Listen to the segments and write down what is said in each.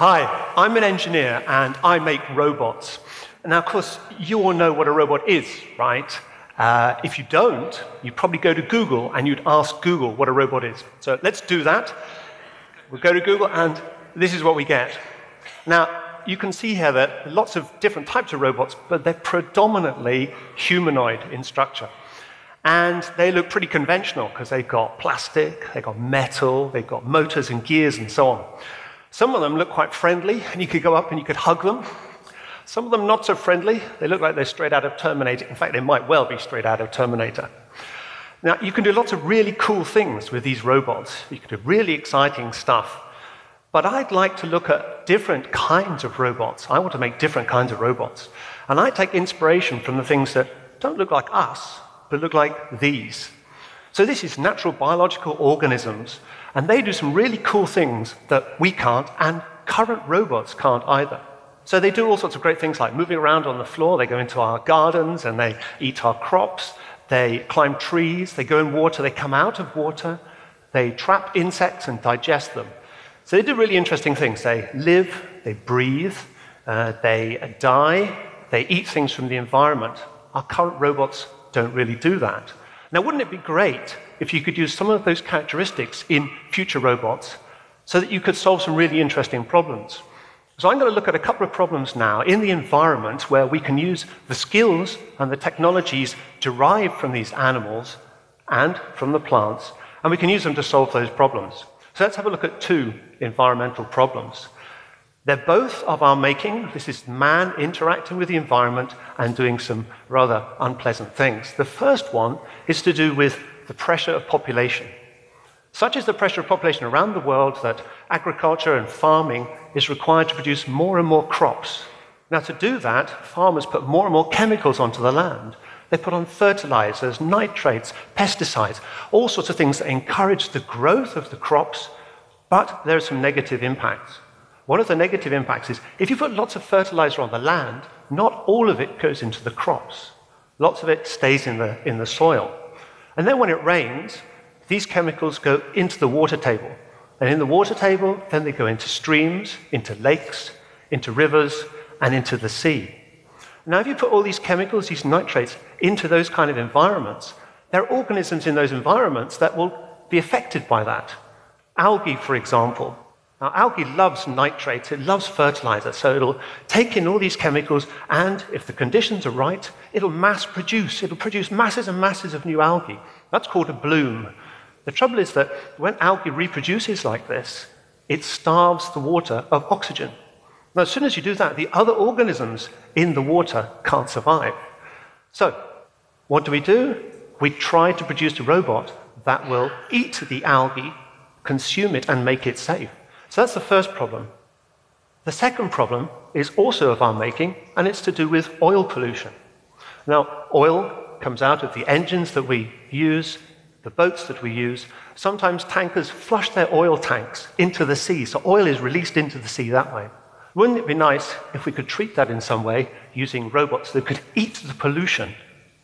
Hi, I'm an engineer and I make robots. Now, of course, you all know what a robot is, right? Uh, if you don't, you'd probably go to Google and you'd ask Google what a robot is. So let's do that. We'll go to Google and this is what we get. Now, you can see here that lots of different types of robots, but they're predominantly humanoid in structure. And they look pretty conventional because they've got plastic, they've got metal, they've got motors and gears and so on. Some of them look quite friendly, and you could go up and you could hug them. Some of them not so friendly. They look like they're straight out of Terminator. In fact, they might well be straight out of Terminator. Now, you can do lots of really cool things with these robots. You can do really exciting stuff. But I'd like to look at different kinds of robots. I want to make different kinds of robots. And I take inspiration from the things that don't look like us, but look like these. So this is natural biological organisms, and they do some really cool things that we can't, and current robots can't either. So they do all sorts of great things like moving around on the floor, they go into our gardens and they eat our crops, they climb trees, they go in water, they come out of water, they trap insects and digest them. So they do really interesting things. They live, they breathe, uh, they die, they eat things from the environment. Our current robots don't really do that. Now, wouldn't it be great if you could use some of those characteristics in future robots so that you could solve some really interesting problems? So, I'm going to look at a couple of problems now in the environment where we can use the skills and the technologies derived from these animals and from the plants, and we can use them to solve those problems. So, let's have a look at two environmental problems. They're both of our making. This is man interacting with the environment and doing some rather unpleasant things. The first one is to do with the pressure of population. Such is the pressure of population around the world that agriculture and farming is required to produce more and more crops. Now, to do that, farmers put more and more chemicals onto the land. They put on fertilizers, nitrates, pesticides, all sorts of things that encourage the growth of the crops, but there are some negative impacts. One of the negative impacts is if you put lots of fertilizer on the land, not all of it goes into the crops. Lots of it stays in the, in the soil. And then when it rains, these chemicals go into the water table. And in the water table, then they go into streams, into lakes, into rivers, and into the sea. Now, if you put all these chemicals, these nitrates, into those kind of environments, there are organisms in those environments that will be affected by that. Algae, for example, now, algae loves nitrates, it loves fertilizer, so it'll take in all these chemicals, and if the conditions are right, it'll mass produce. It'll produce masses and masses of new algae. That's called a bloom. The trouble is that when algae reproduces like this, it starves the water of oxygen. Now, as soon as you do that, the other organisms in the water can't survive. So, what do we do? We try to produce a robot that will eat the algae, consume it, and make it safe. So that's the first problem. The second problem is also of our making, and it's to do with oil pollution. Now, oil comes out of the engines that we use, the boats that we use. Sometimes tankers flush their oil tanks into the sea, so oil is released into the sea that way. Wouldn't it be nice if we could treat that in some way using robots that could eat the pollution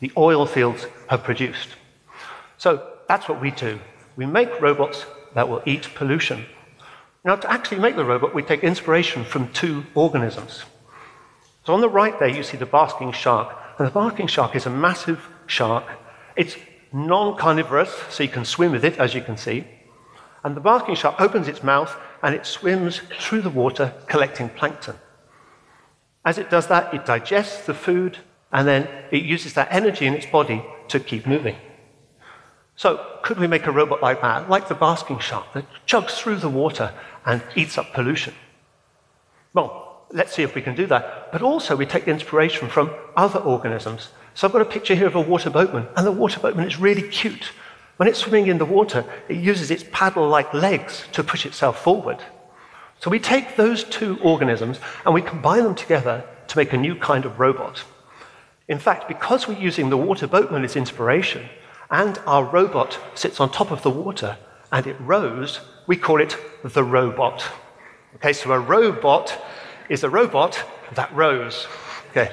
the oil fields have produced? So that's what we do. We make robots that will eat pollution. Now, to actually make the robot, we take inspiration from two organisms. So on the right there, you see the basking shark. And the basking shark is a massive shark. It's non carnivorous, so you can swim with it, as you can see. And the basking shark opens its mouth and it swims through the water collecting plankton. As it does that, it digests the food and then it uses that energy in its body to keep moving. So, could we make a robot like that, like the basking shark, that chugs through the water and eats up pollution? Well, let's see if we can do that. But also, we take inspiration from other organisms. So, I've got a picture here of a water boatman, and the water boatman is really cute. When it's swimming in the water, it uses its paddle like legs to push itself forward. So, we take those two organisms and we combine them together to make a new kind of robot. In fact, because we're using the water boatman as inspiration, and our robot sits on top of the water and it rows, we call it the Row-bot. Okay, so a Row-bot is a robot that rows. Okay,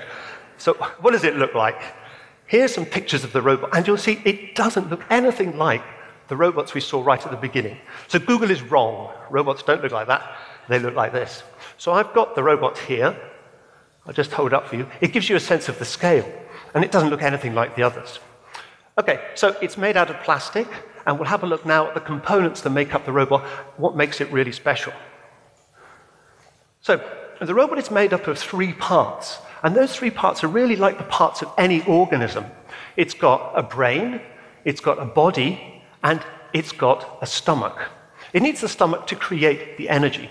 so what does it look like? Here's some pictures of the robot, and you'll see it doesn't look anything like the robots we saw right at the beginning. So Google is wrong. Robots don't look like that. they look like this. So I've got the robot here. I'll just hold it up for you. It gives you a sense of the scale, and it doesn't look anything like the others. Okay, so it's made out of plastic, and we'll have a look now at the components that make up the robot, what makes it really special. So, the robot is made up of three parts, and those three parts are really like the parts of any organism. It's got a brain, it's got a body, and it's got a stomach. It needs the stomach to create the energy.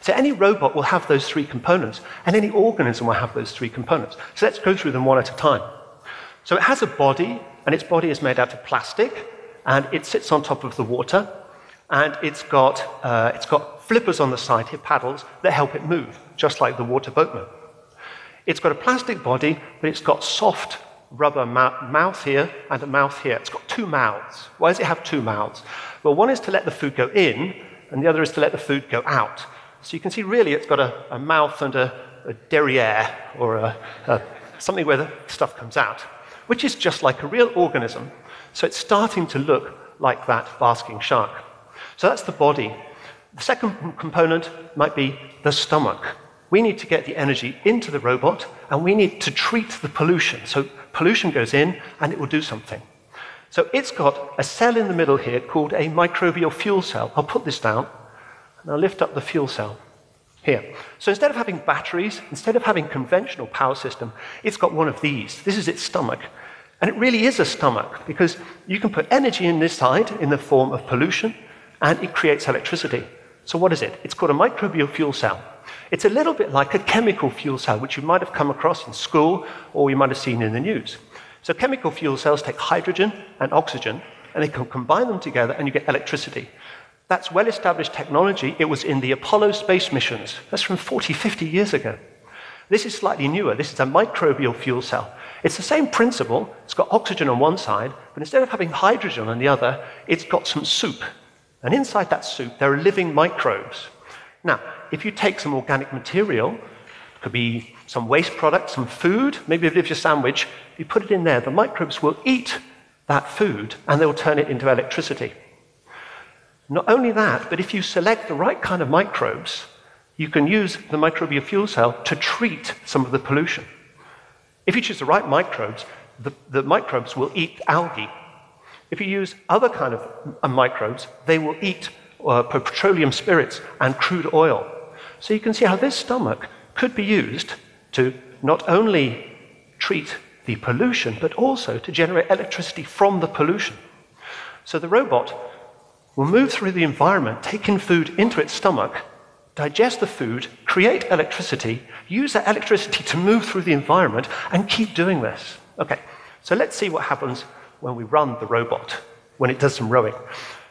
So any robot will have those three components, and any organism will have those three components. So let's go through them one at a time. So it has a body, and its body is made out of plastic, and it sits on top of the water, and it's got, uh, it's got flippers on the side here, paddles, that help it move, just like the water boatman. It's got a plastic body, but it's got soft rubber mouth here and a mouth here. It's got two mouths. Why does it have two mouths? Well, one is to let the food go in, and the other is to let the food go out. So you can see really it's got a, a mouth and a, a derriere, or a, a, something where the stuff comes out, which is just like a real organism. So it's starting to look like that basking shark. So that's the body. The second component might be the stomach. We need to get the energy into the robot, and we need to treat the pollution. So pollution goes in, and it will do something. So it's got a cell in the middle here called a microbial fuel cell. I'll put this down, and I'll lift up the fuel cell here. So instead of having batteries, instead of having conventional power system, it's got one of these. This is its stomach. And it really is a stomach because you can put energy in this side in the form of pollution, and it creates electricity. So what is it? It's called a microbial fuel cell. It's a little bit like a chemical fuel cell, which you might have come across in school or you might have seen in the news. So chemical fuel cells take hydrogen and oxygen, and they can combine them together, and you get electricity. That's well established technology. It was in the Apollo space missions. That's from 40, 50 years ago. This is slightly newer. This is a microbial fuel cell. It's the same principle. It's got oxygen on one side, but instead of having hydrogen on the other, it's got some soup. And inside that soup, there are living microbes. Now, if you take some organic material, it could be some waste product, some food, maybe a bit of your sandwich, you put it in there, the microbes will eat that food and they'll turn it into electricity. Not only that, but if you select the right kind of microbes, you can use the microbial fuel cell to treat some of the pollution. If you choose the right microbes, the, the microbes will eat algae. If you use other kind of uh, microbes, they will eat uh, petroleum spirits and crude oil. So you can see how this stomach could be used to not only treat the pollution, but also to generate electricity from the pollution. So the robot will move through the environment, take in food into its stomach, digest the food, create electricity, use that electricity to move through the environment, and keep doing this. Okay, so let's see what happens when we run the robot, when it does some rowing.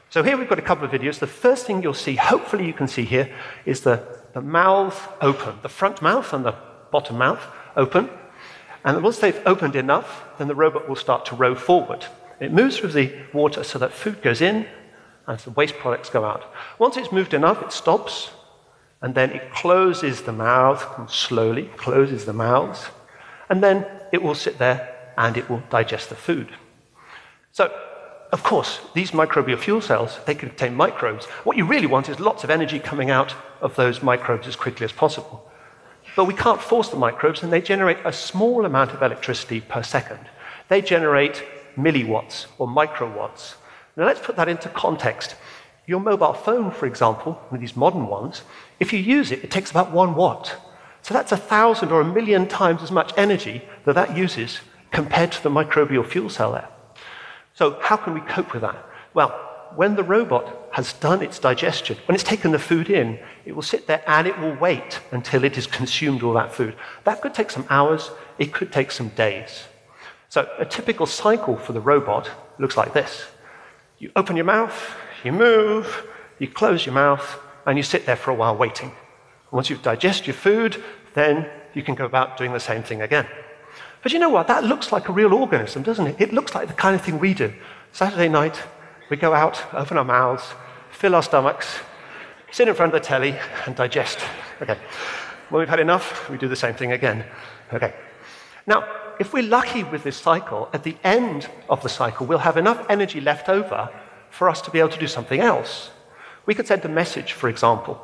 So here we've got a couple of videos. The first thing you'll see, hopefully you can see here, is the, the mouth open, the front mouth and the bottom mouth open. And once they've opened enough, then the robot will start to row forward. It moves through the water so that food goes in and the waste products go out. Once it's moved enough, it stops, and then it closes the mouth slowly, closes the mouths, and then it will sit there and it will digest the food. So of course, these microbial fuel cells, they contain microbes. What you really want is lots of energy coming out of those microbes as quickly as possible. But we can't force the microbes, and they generate a small amount of electricity per second. They generate milliwatts or microwatts. Now let's put that into context. Your mobile phone, for example, one of these modern ones, if you use it, it takes about one watt. So that's a thousand or a million times as much energy that that uses compared to the microbial fuel cell there. So, how can we cope with that? Well, when the robot has done its digestion, when it's taken the food in, it will sit there and it will wait until it has consumed all that food. That could take some hours, it could take some days. So, a typical cycle for the robot looks like this you open your mouth, you move, you close your mouth, and you sit there for a while waiting. Once you've digested your food, then you can go about doing the same thing again. But you know what? That looks like a real organism, doesn't it? It looks like the kind of thing we do. Saturday night, we go out, open our mouths, fill our stomachs, sit in front of the telly, and digest. Okay. When we've had enough, we do the same thing again. Okay. Now, if we're lucky with this cycle, at the end of the cycle, we'll have enough energy left over for us to be able to do something else. We could send a message, for example.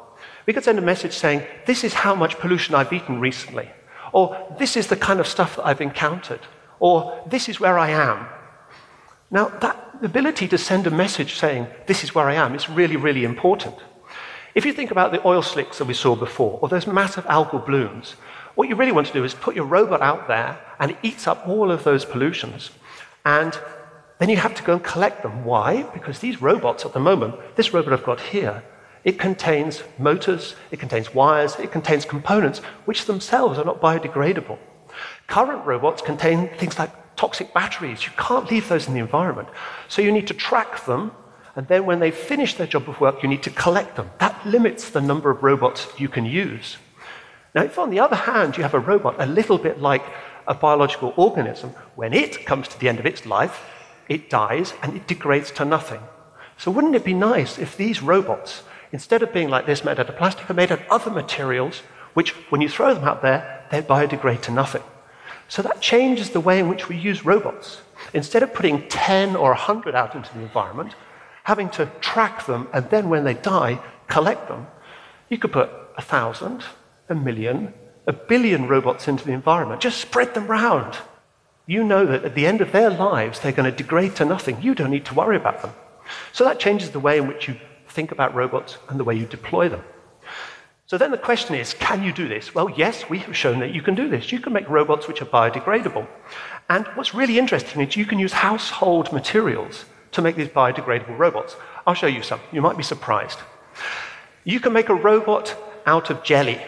We could send a message saying, This is how much pollution I've eaten recently. Or, This is the kind of stuff that I've encountered. Or, This is where I am. Now, that ability to send a message saying, This is where I am, is really, really important. If you think about the oil slicks that we saw before, or those massive algal blooms, what you really want to do is put your robot out there and it eats up all of those pollutions. And then you have to go and collect them. Why? Because these robots at the moment, this robot I've got here, it contains motors, it contains wires, it contains components which themselves are not biodegradable. Current robots contain things like toxic batteries. You can't leave those in the environment. So you need to track them, and then when they finish their job of work, you need to collect them. That limits the number of robots you can use. Now, if on the other hand you have a robot a little bit like a biological organism, when it comes to the end of its life, it dies and it degrades to nothing. So, wouldn't it be nice if these robots instead of being like this, made out of plastic, are made out of other materials, which, when you throw them out there, they biodegrade to nothing. So that changes the way in which we use robots. Instead of putting 10 or 100 out into the environment, having to track them and then when they die, collect them, you could put a thousand, a million, a billion robots into the environment. Just spread them round. You know that at the end of their lives, they're going to degrade to nothing. You don't need to worry about them. So that changes the way in which you think about robots and the way you deploy them. So then the question is can you do this? Well, yes, we have shown that you can do this. You can make robots which are biodegradable. And what's really interesting is you can use household materials to make these biodegradable robots. I'll show you some. You might be surprised. You can make a robot out of jelly.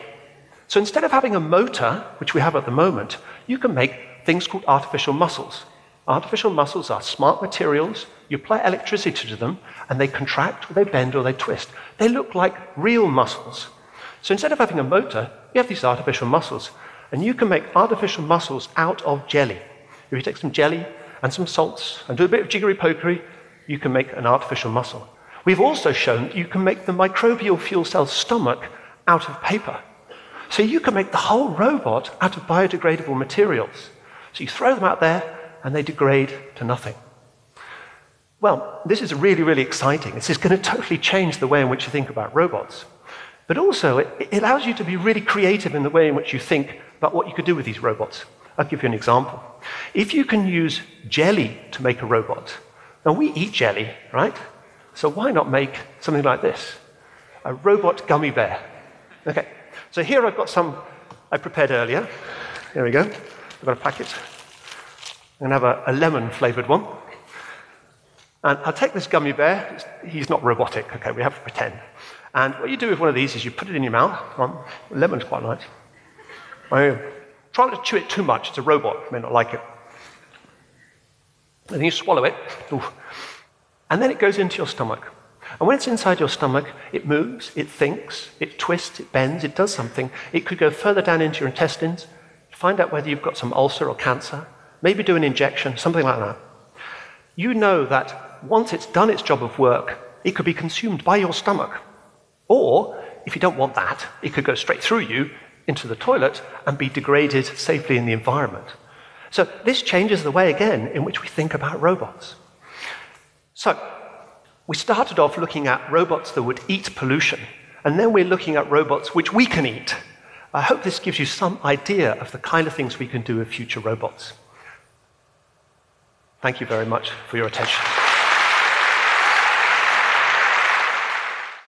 So instead of having a motor, which we have at the moment, you can make things called artificial muscles. Artificial muscles are smart materials. You apply electricity to them, and they contract, or they bend, or they twist. They look like real muscles. So instead of having a motor, you have these artificial muscles. And you can make artificial muscles out of jelly. If you take some jelly and some salts and do a bit of jiggery pokery, you can make an artificial muscle. We've also shown that you can make the microbial fuel cell stomach out of paper. So you can make the whole robot out of biodegradable materials. So you throw them out there, and they degrade to nothing. Well, this is really, really exciting. This is going to totally change the way in which you think about robots. But also, it, allows you to be really creative in the way in which you think about what you could do with these robots. I'll give you an example. If you can use jelly to make a robot, now we eat jelly, right? So why not make something like this? A robot gummy bear. Okay, so here I've got some I prepared earlier. There we go. I've got a packet. I'm going to have a, a lemon flavored one. And I'll take this gummy bear. He's not robotic, okay, we have to pretend. And what you do with one of these is you put it in your mouth. Um, lemon's quite nice. I try not to chew it too much. It's a robot, you may not like it. And then you swallow it. And then it goes into your stomach. And when it's inside your stomach, it moves, it thinks, it twists, it bends, it does something. It could go further down into your intestines, find out whether you've got some ulcer or cancer, maybe do an injection, something like that. You know that once it's done its job of work, it could be consumed by your stomach. Or, if you don't want that, it could go straight through you into the toilet and be degraded safely in the environment. So, this changes the way again in which we think about robots. So, we started off looking at robots that would eat pollution, and then we're looking at robots which we can eat. I hope this gives you some idea of the kind of things we can do with future robots. Thank you very much for your attention.